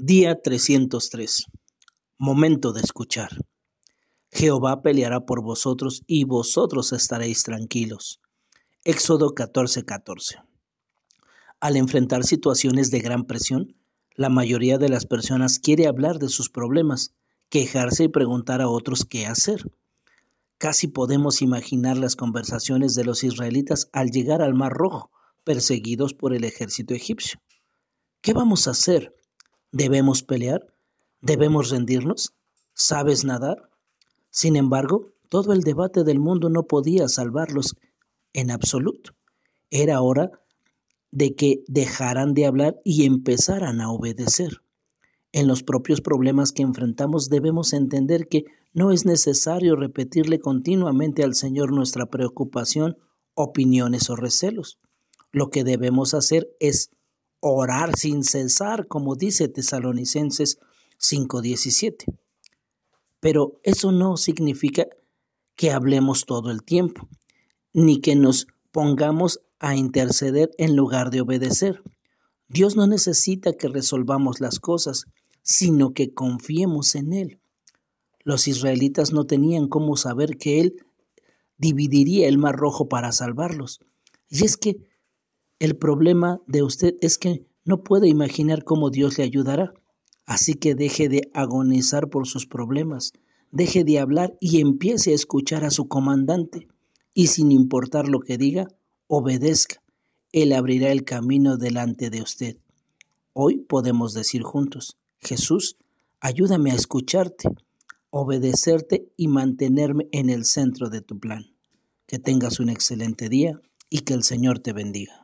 Día 303. Momento de escuchar. Jehová peleará por vosotros y vosotros estaréis tranquilos. Éxodo 14:14. Al enfrentar situaciones de gran presión, la mayoría de las personas quiere hablar de sus problemas, quejarse y preguntar a otros qué hacer. Casi podemos imaginar las conversaciones de los israelitas al llegar al Mar Rojo, perseguidos por el ejército egipcio. ¿Qué vamos a hacer? ¿Debemos pelear? ¿Debemos rendirnos? ¿Sabes nadar? Sin embargo, todo el debate del mundo no podía salvarlos en absoluto. Era hora de que dejaran de hablar y empezaran a obedecer. En los propios problemas que enfrentamos debemos entender que no es necesario repetirle continuamente al Señor nuestra preocupación, opiniones o recelos. Lo que debemos hacer es orar sin cesar, como dice Tesalonicenses 5:17. Pero eso no significa que hablemos todo el tiempo, ni que nos pongamos a interceder en lugar de obedecer. Dios no necesita que resolvamos las cosas, sino que confiemos en Él. Los israelitas no tenían cómo saber que Él dividiría el mar rojo para salvarlos. Y es que el problema de usted es que no puede imaginar cómo Dios le ayudará. Así que deje de agonizar por sus problemas, deje de hablar y empiece a escuchar a su comandante. Y sin importar lo que diga, obedezca. Él abrirá el camino delante de usted. Hoy podemos decir juntos, Jesús, ayúdame a escucharte, obedecerte y mantenerme en el centro de tu plan. Que tengas un excelente día y que el Señor te bendiga.